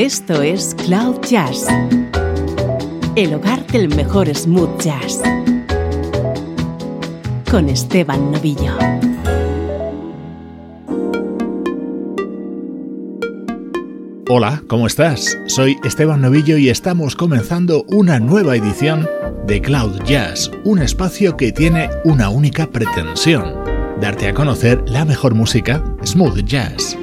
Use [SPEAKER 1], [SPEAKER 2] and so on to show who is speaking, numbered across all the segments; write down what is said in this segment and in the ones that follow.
[SPEAKER 1] Esto es Cloud Jazz, el hogar del mejor smooth jazz, con Esteban Novillo.
[SPEAKER 2] Hola, ¿cómo estás? Soy Esteban Novillo y estamos comenzando una nueva edición de Cloud Jazz, un espacio que tiene una única pretensión, darte a conocer la mejor música smooth jazz.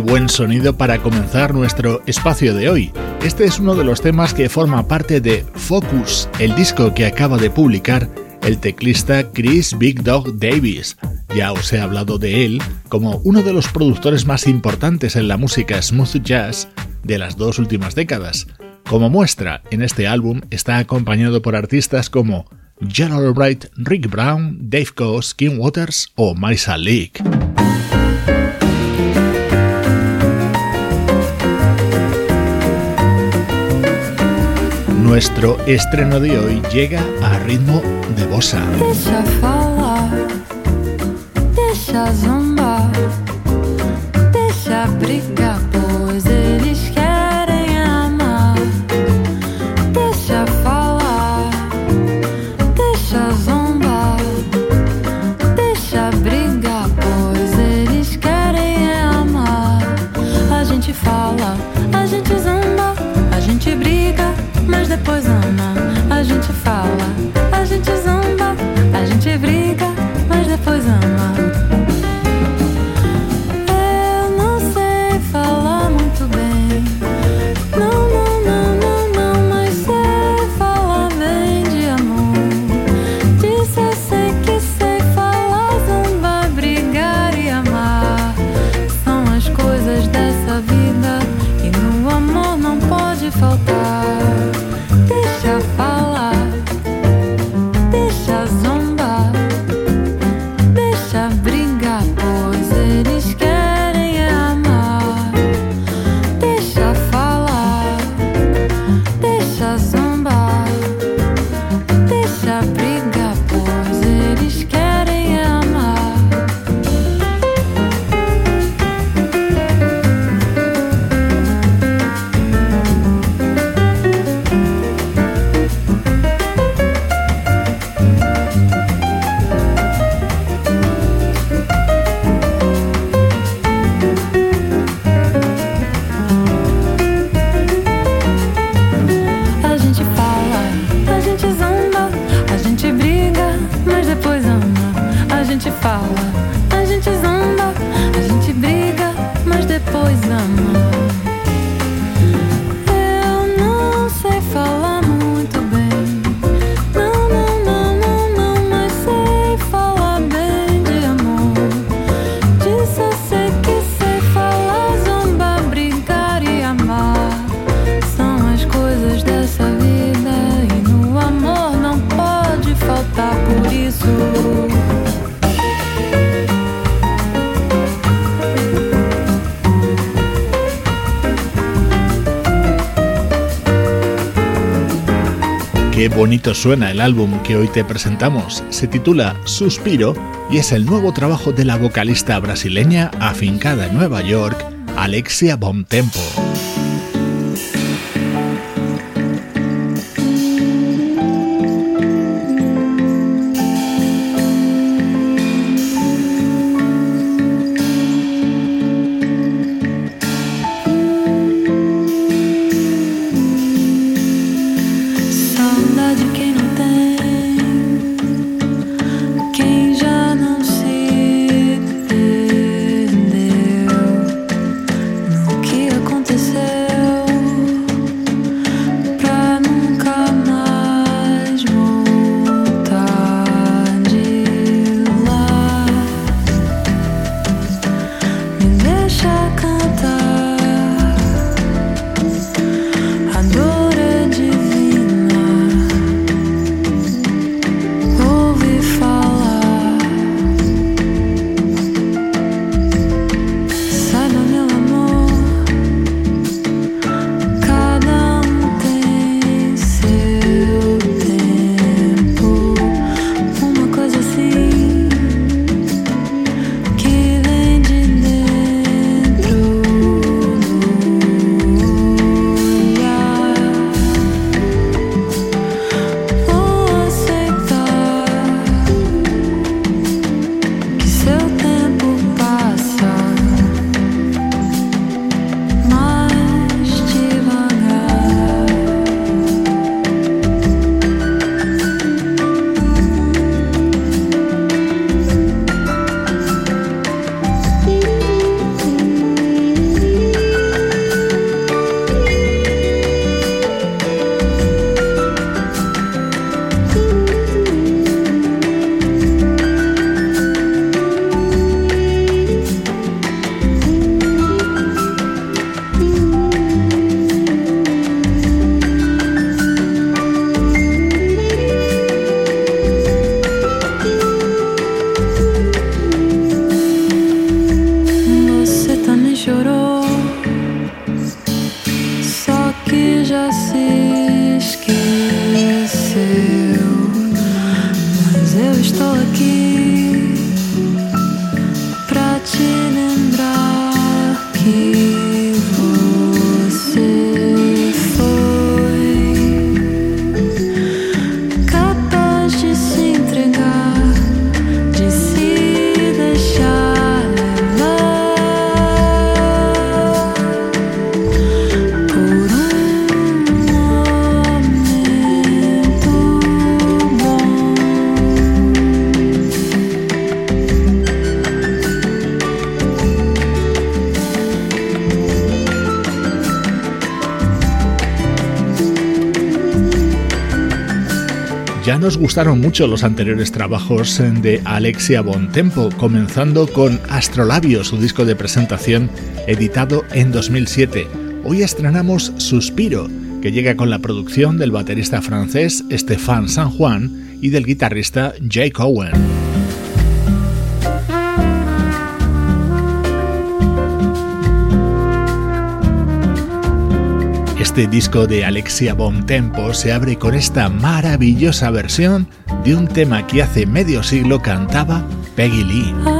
[SPEAKER 2] Buen sonido para comenzar nuestro espacio de hoy. Este es uno de los temas que forma parte de Focus, el disco que acaba de publicar el teclista Chris Big Dog Davis. Ya os he hablado de él como uno de los productores más importantes en la música smooth jazz de las dos últimas décadas. Como muestra, en este álbum está acompañado por artistas como General Bright, Rick Brown, Dave Coase, Kim Waters o Marisa Leak. Nuestro estreno de hoy llega a ritmo de bossa.
[SPEAKER 3] fire suena el álbum que hoy te presentamos. Se titula Suspiro y es el nuevo trabajo de la vocalista brasileña afincada en Nueva York, Alexia Bontempo. Gustaron mucho los anteriores trabajos de Alexia Bontempo, comenzando con Astrolabio, su disco de presentación editado en 2007. Hoy estrenamos Suspiro, que llega con la producción del baterista francés Stéphane San Juan y del guitarrista Jake Owen. Este disco de Alexia Tempo se abre con esta maravillosa versión de un tema que hace medio siglo cantaba Peggy Lee.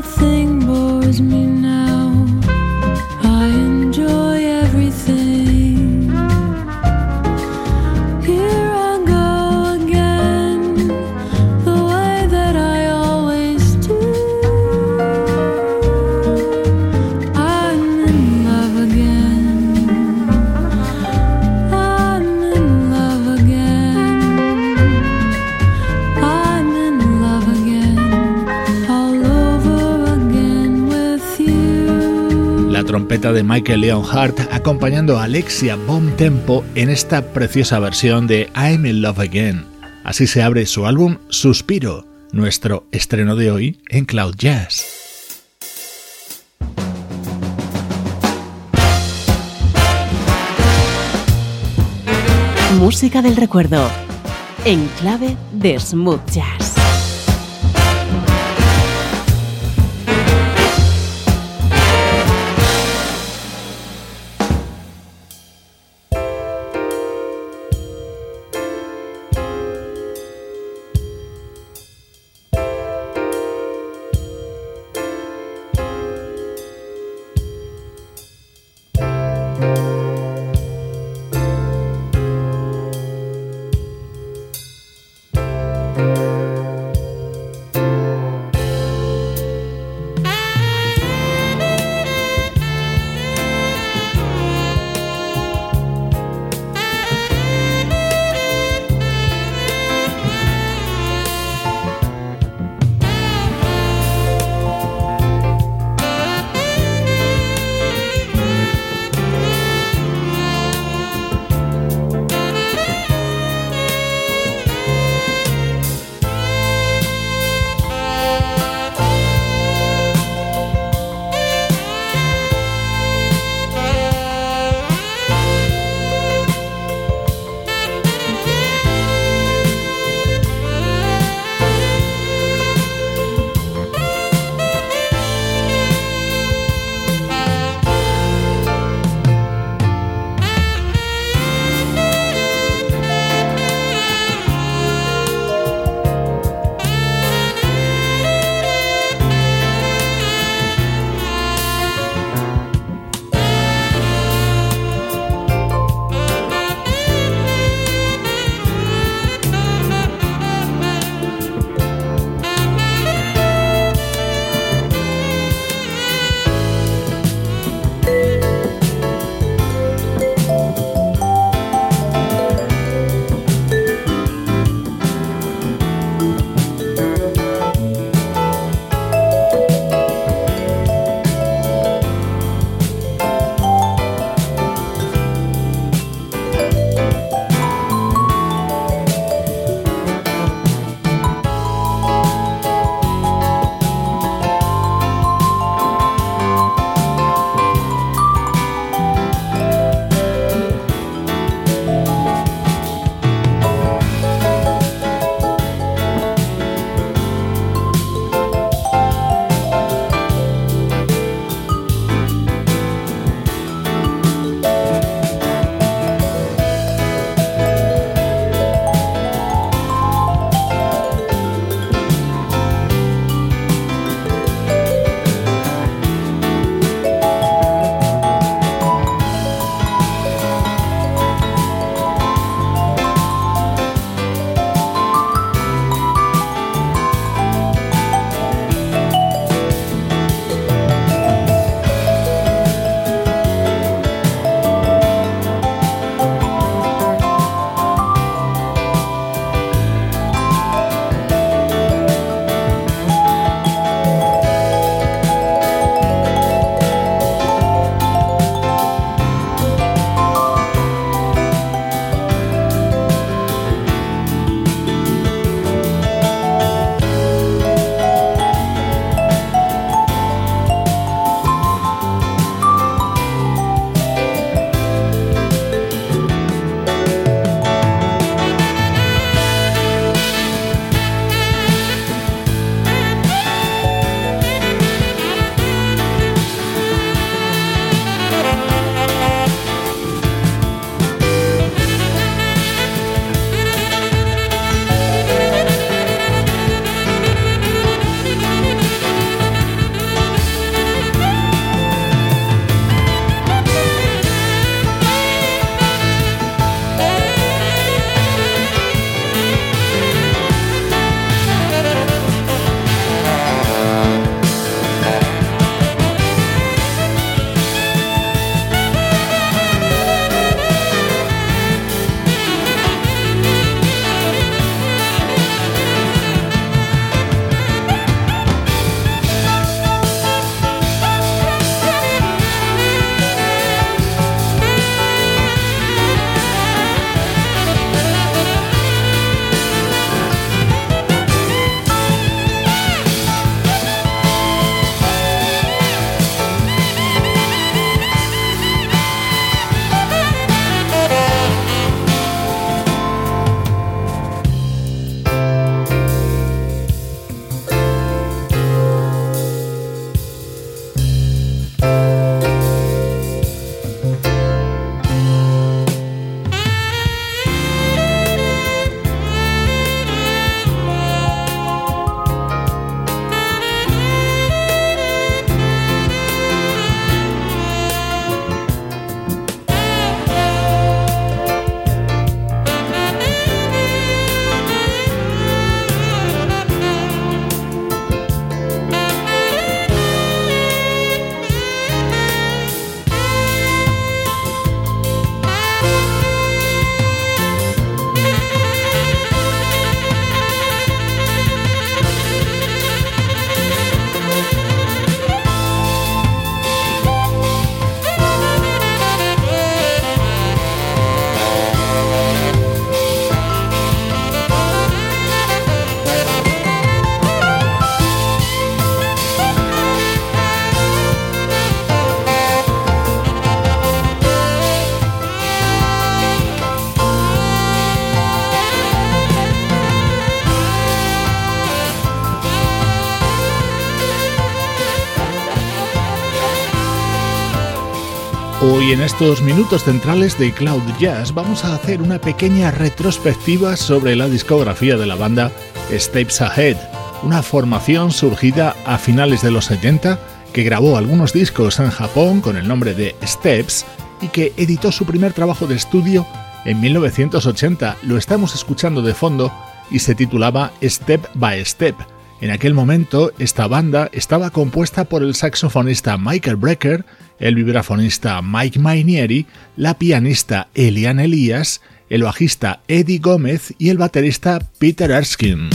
[SPEAKER 3] De Michael Leonhardt acompañando a Alexia Bomb Tempo en esta preciosa versión de I'm in Love Again. Así se abre su álbum Suspiro, nuestro estreno de hoy en Cloud Jazz.
[SPEAKER 4] Música del recuerdo, en clave de smooth jazz.
[SPEAKER 2] Hoy en estos minutos centrales de Cloud Jazz vamos a hacer una pequeña retrospectiva sobre la discografía de la banda Steps Ahead, una formación surgida a finales de los 70 que grabó algunos discos en Japón con el nombre de Steps y que editó su primer trabajo de estudio en 1980. Lo estamos escuchando de fondo y se titulaba Step by Step. En aquel momento, esta banda estaba compuesta por el saxofonista Michael Brecker, el vibrafonista Mike Mainieri, la pianista Eliane Elias, el bajista Eddie Gómez y el baterista Peter Erskine.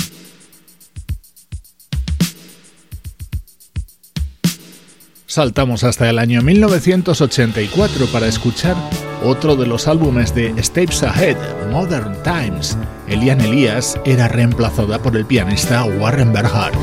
[SPEAKER 2] Saltamos hasta el año 1984 para escuchar otro de los álbumes de Steps Ahead, Modern Times. Eliane Elias era reemplazada por el pianista Warren Berhart.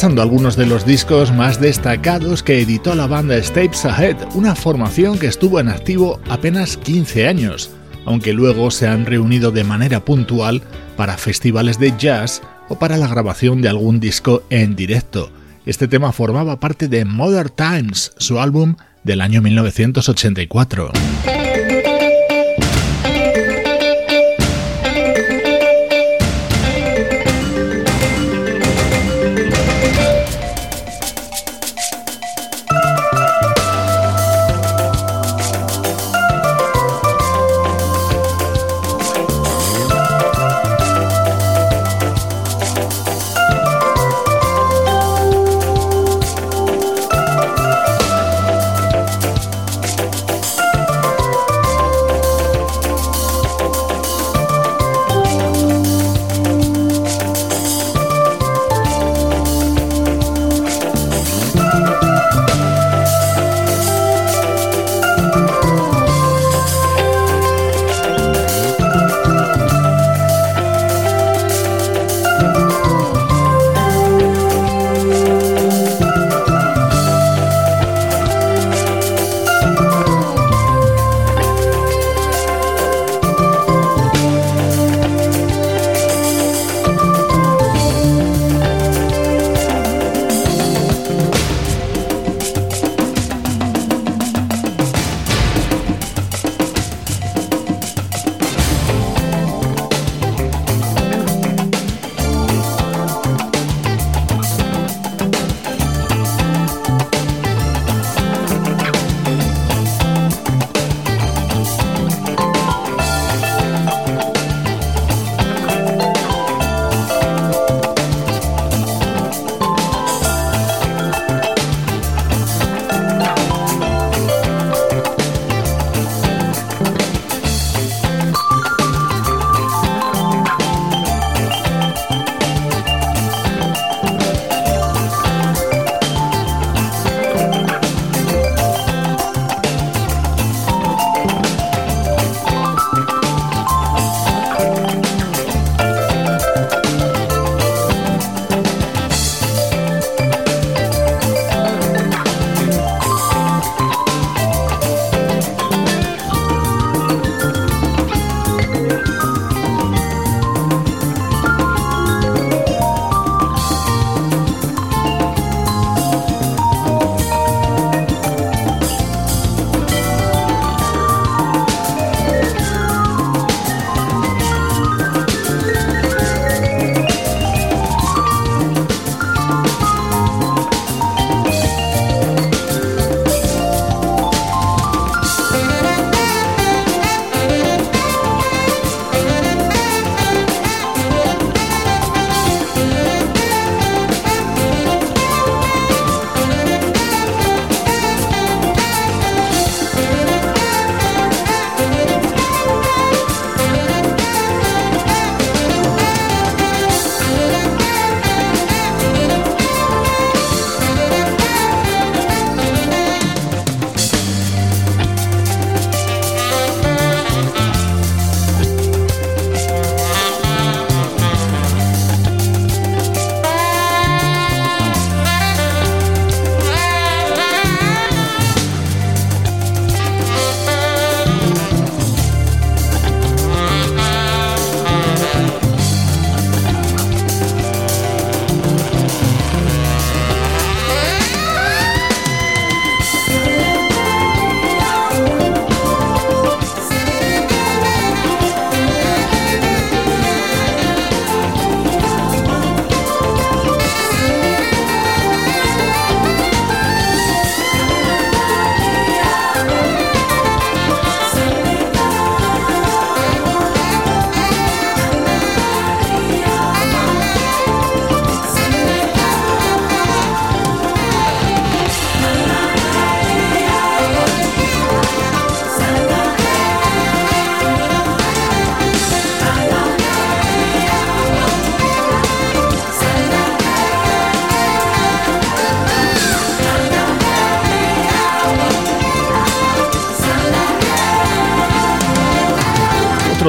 [SPEAKER 2] Repasando algunos de los discos más destacados que editó la banda Steps Ahead, una formación que estuvo en activo apenas 15 años, aunque luego se han reunido de manera puntual para festivales de jazz o para la grabación de algún disco en directo. Este tema formaba parte de Modern Times, su álbum del año 1984.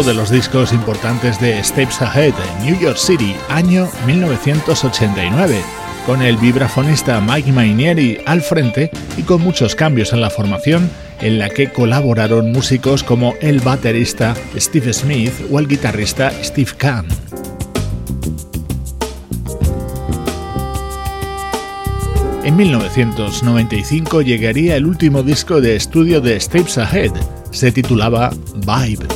[SPEAKER 2] De los discos importantes de Steps Ahead en New York City, año 1989. con el vibrafonista Mike Mainieri al frente y con muchos cambios en la formación en la que colaboraron músicos como el baterista Steve Smith o el guitarrista Steve Kahn. En 1995 llegaría el último disco de estudio de Steps Ahead, se titulaba Vibe.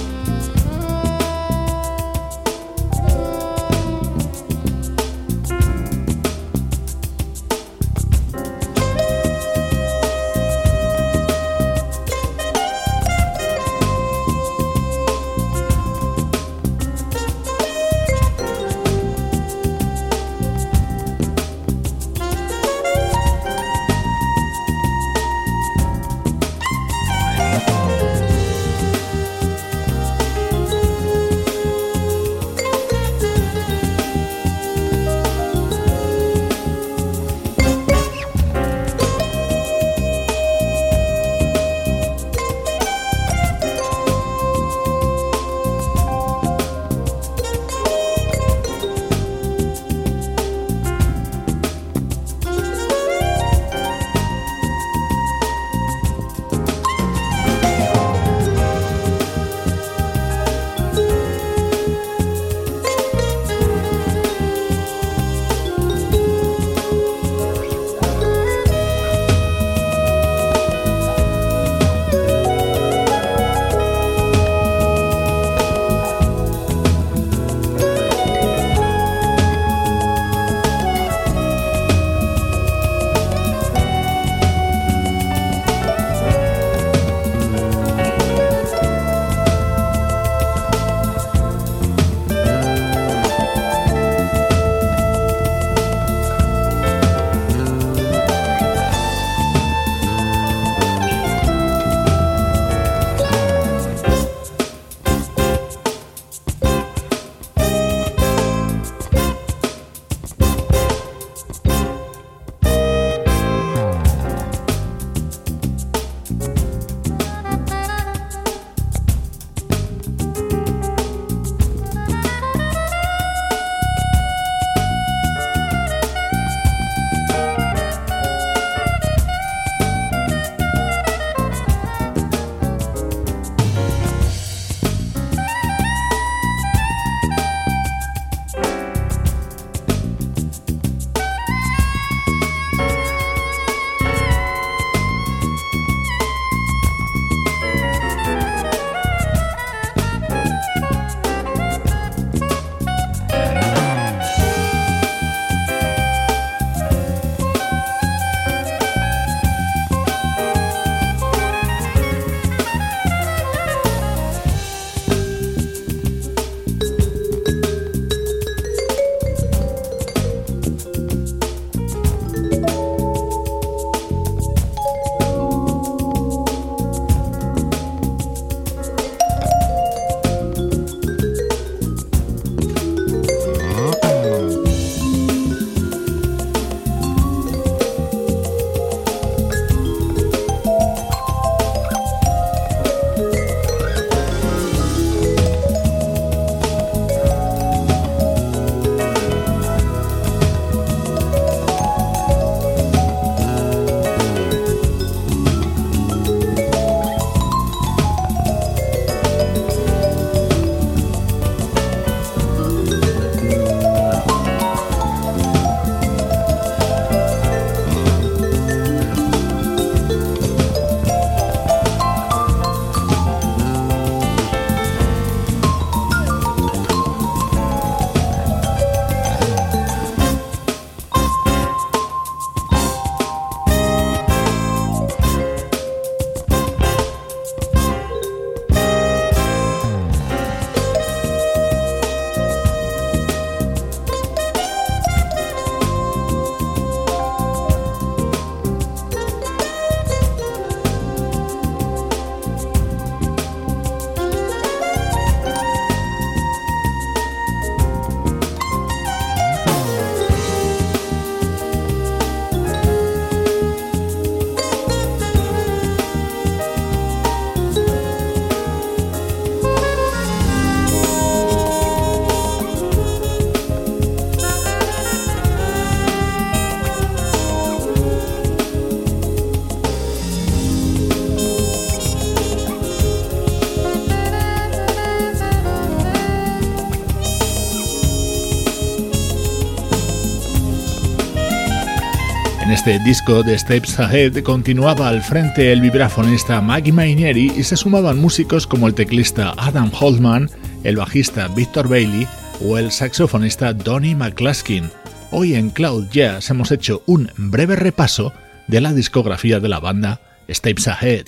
[SPEAKER 2] Este disco de Steps Ahead continuaba al frente el vibrafonista Maggie Mainieri y se sumaban músicos como el teclista Adam Holtman, el bajista Victor Bailey o el saxofonista Donny McCluskey. Hoy en Cloud Jazz hemos hecho un breve repaso de la discografía de la banda Steps Ahead.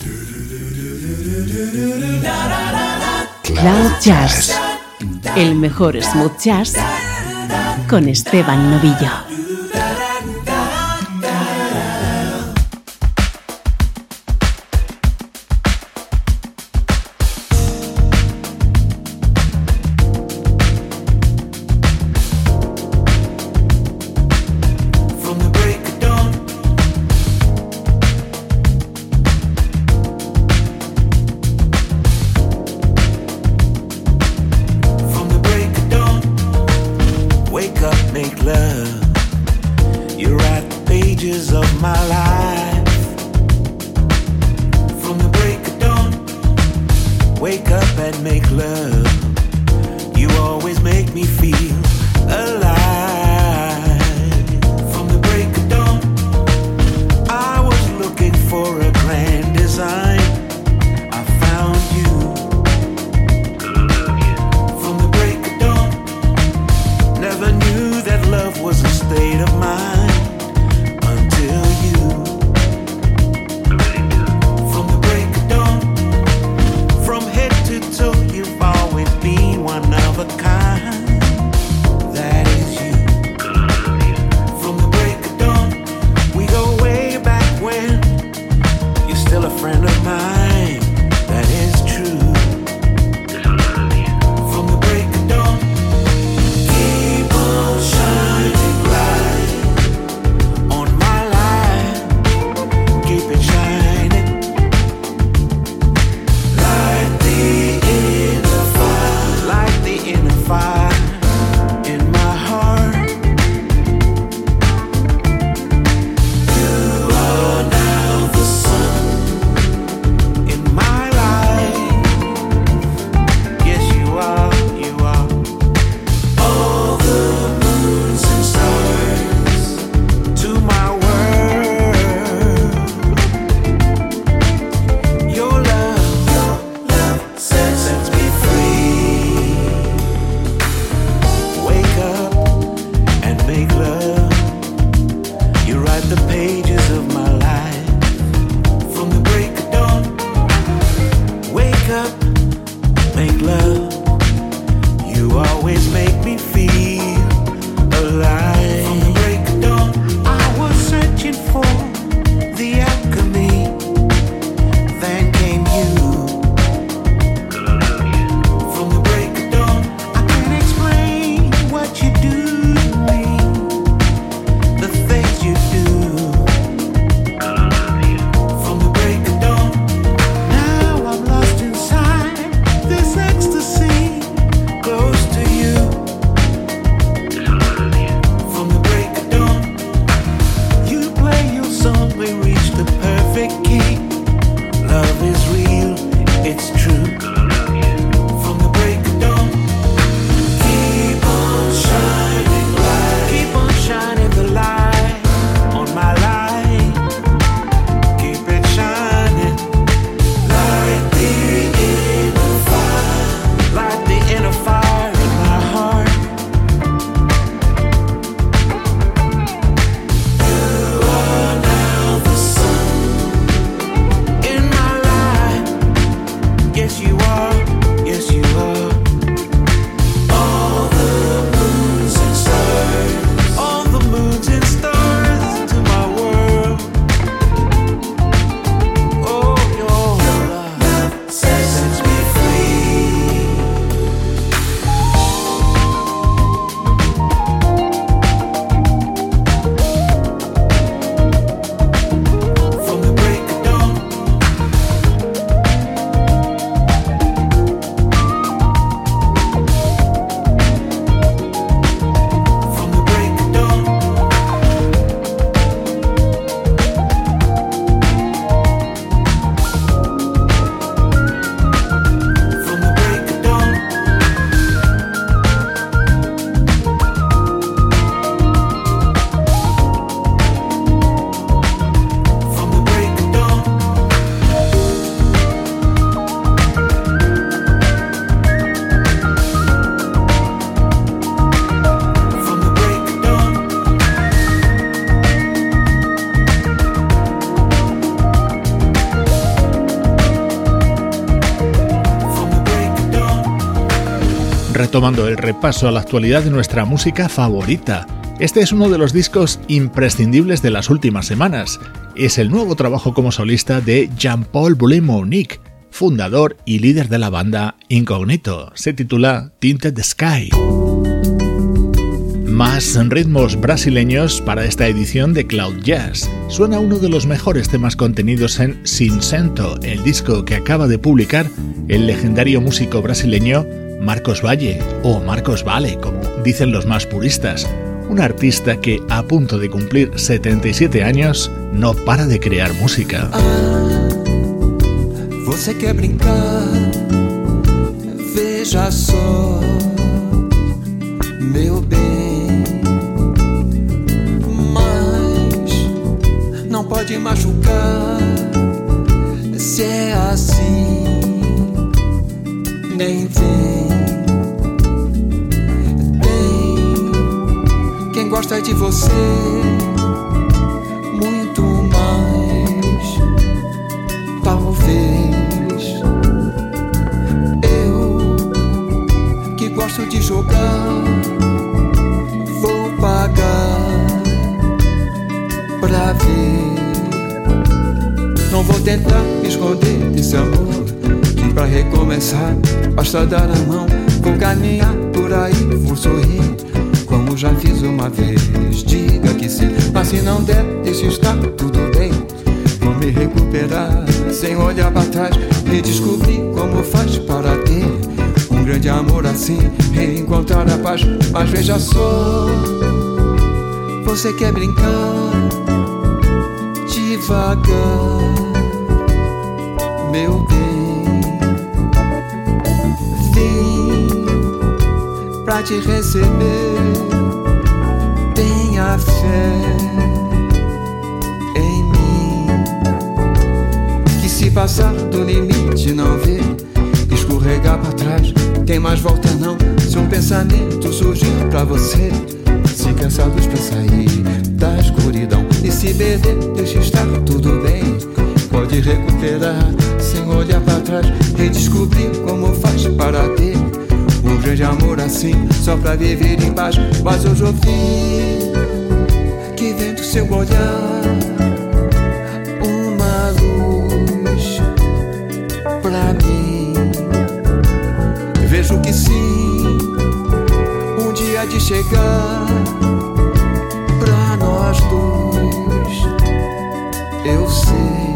[SPEAKER 1] Cloud Jazz, el mejor smooth jazz con Esteban Novillo.
[SPEAKER 2] Retomando el repaso a la actualidad de nuestra música favorita. Este es uno de los discos imprescindibles de las últimas semanas. Es el nuevo trabajo como solista de Jean-Paul Boulet-Monique, fundador y líder de la banda Incognito. Se titula Tinted Sky. Más ritmos brasileños para esta edición de Cloud Jazz. Suena uno de los mejores temas contenidos en Sincento, el disco que acaba de publicar el legendario músico brasileño Marcos Valle, o Marcos Vale, como dicen los más puristas, un artista que a punto de cumplir 77 años no para de crear música.
[SPEAKER 5] Ah, você quer brincar? Veja só, meu bem. Mas não pode machucar se é assim. Nem vem. gosta de você muito mais. Talvez eu que gosto de jogar vou pagar pra ver. Não vou tentar me esconder desse amor. Pra recomeçar, basta dar a mão. Vou caminhar por aí, vou sorrir como já fiz uma vez. Diga que sim, mas se não der, deixe estar tudo bem. Vou me recuperar sem olhar para trás e descobrir como faz para ter um grande amor assim, reencontrar a paz. Mas veja só, você quer brincar devagar, meu bem. Te receber fé em mim. Que se passar do limite não vê, escorregar para trás, tem mais volta não. Se um pensamento surgir pra você, se cansados pra sair da escuridão e se beber, deixa estar tudo bem. Pode recuperar sem olhar para trás, redescobrir como faz para ter grande amor assim, só pra viver em paz. Mas hoje eu vi seu olhar uma luz pra mim. Vejo que sim, um dia de chegar pra nós dois. Eu sei,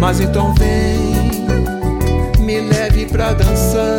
[SPEAKER 5] mas então vem, me leve pra dançar,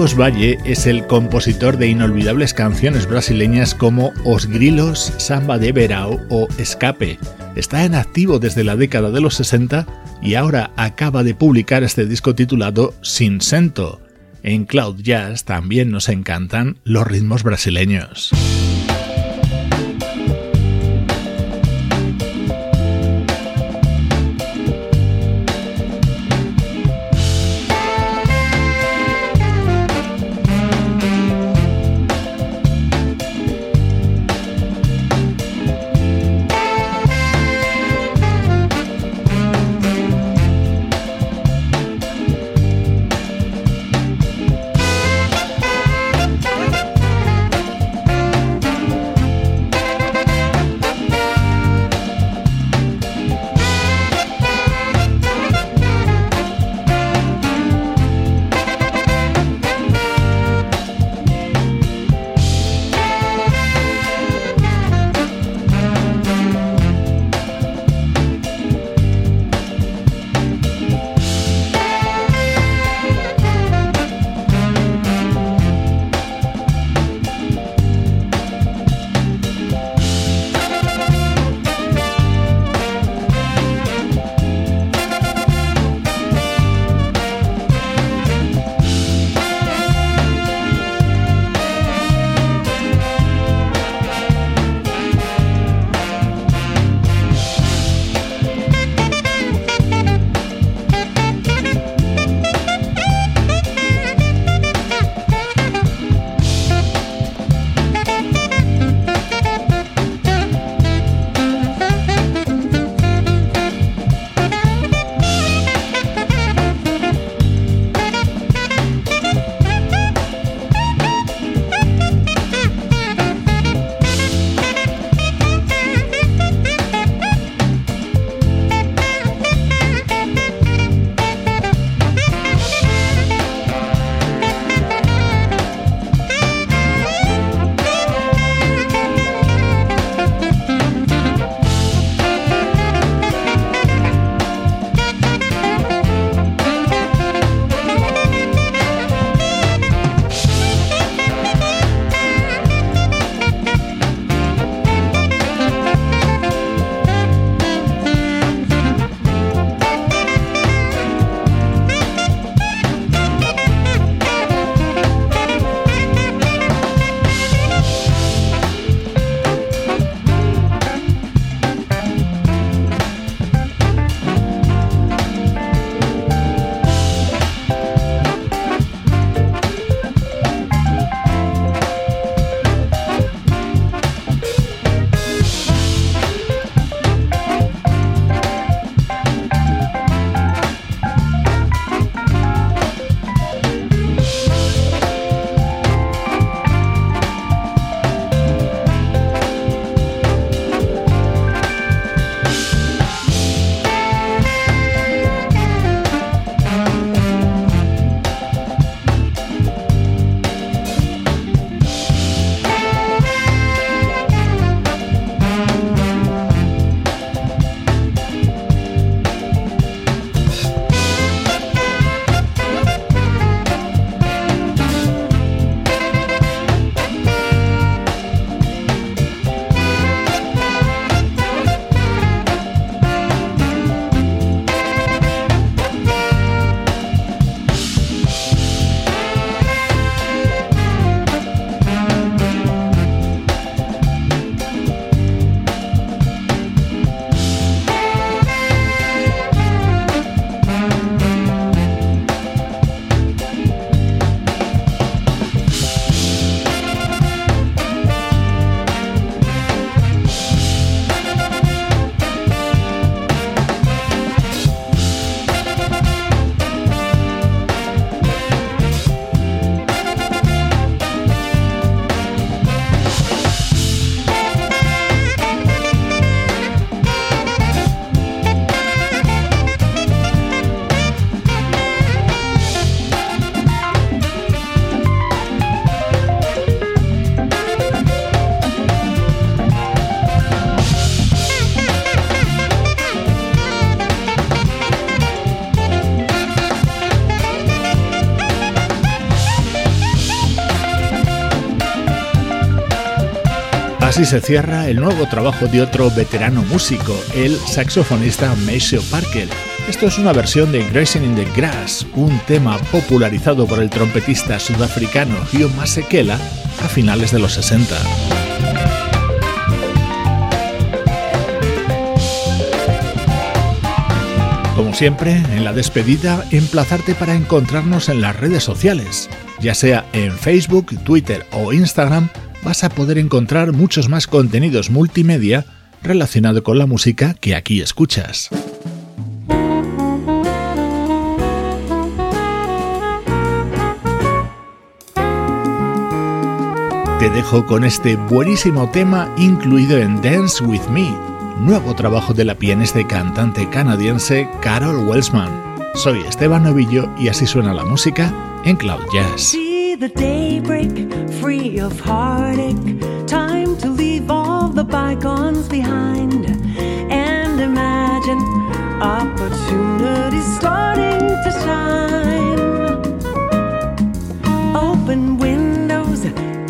[SPEAKER 2] Marcos Valle es el compositor de inolvidables canciones brasileñas como Os Grilos, Samba de Verao o Escape. Está en activo desde la década de los 60 y ahora acaba de publicar este disco titulado Sin Sento. En Cloud Jazz también nos encantan los ritmos brasileños. Así se cierra el nuevo trabajo de otro veterano músico, el saxofonista Maceo Parker. Esto es una versión de Grazing in the Grass, un tema popularizado por el trompetista sudafricano Hugh Masekela a finales de los 60. Como siempre, en la despedida, emplazarte para encontrarnos en las redes sociales, ya sea en Facebook, Twitter o Instagram, vas a poder encontrar muchos más contenidos multimedia relacionados con la música que aquí escuchas. Te dejo con este buenísimo tema incluido en Dance With Me, nuevo trabajo de la pianista y cantante canadiense Carol Welsman. Soy Esteban Novillo y así suena la música en Cloud Jazz.
[SPEAKER 3] The daybreak, free of heartache. Time to leave all the bygones behind and imagine opportunities starting to shine. Open windows,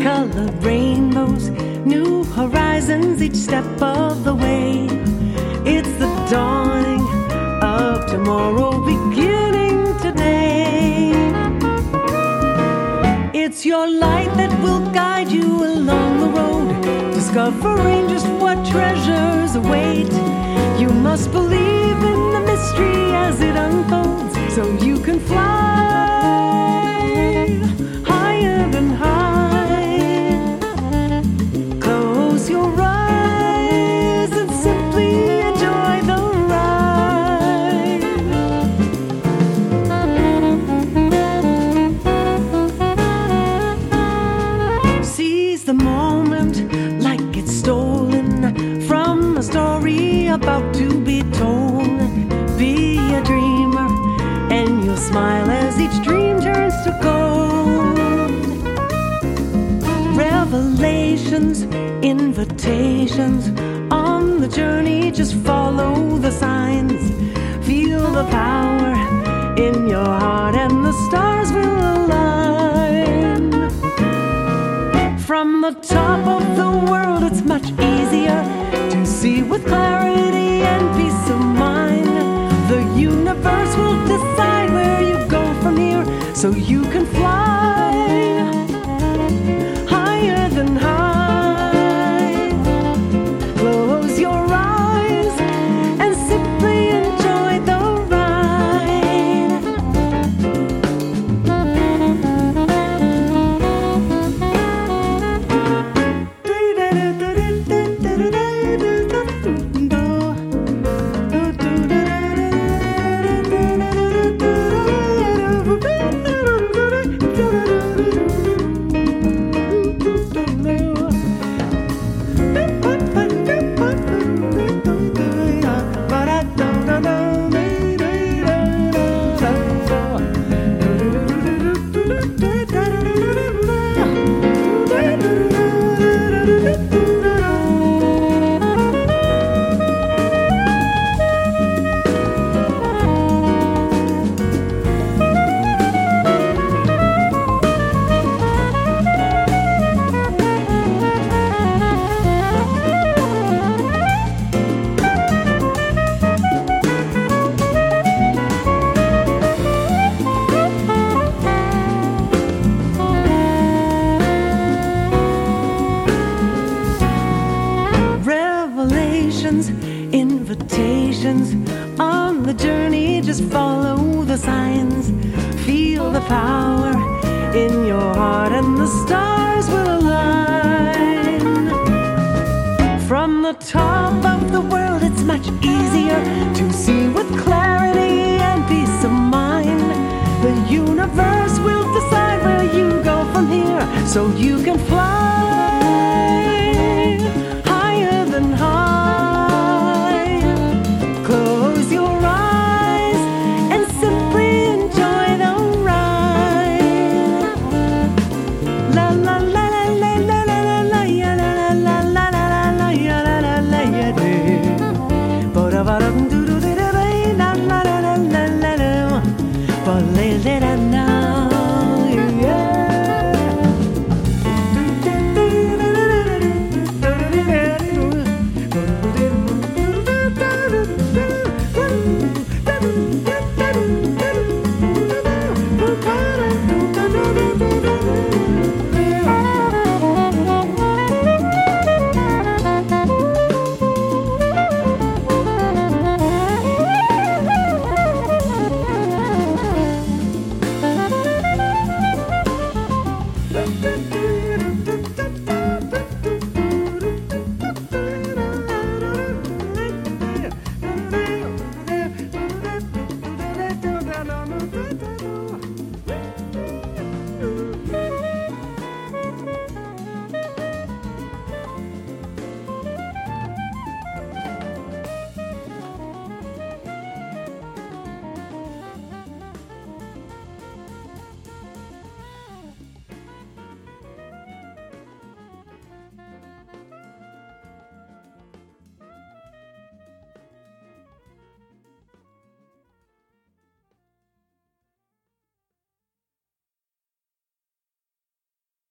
[SPEAKER 3] colored rainbows, new horizons each step of the way. It's the dawning of tomorrow your light that will guide you along the road, discovering just what treasures await. You must believe in the mystery as it unfolds, so you can fly on the journey, just follow the signs. Feel the power in your heart, and the stars will align. From the top of the world, it's much easier to see with clarity and peace of mind. The universe will decide where you go from here, so you can universe will decide where you go from here, so you can fly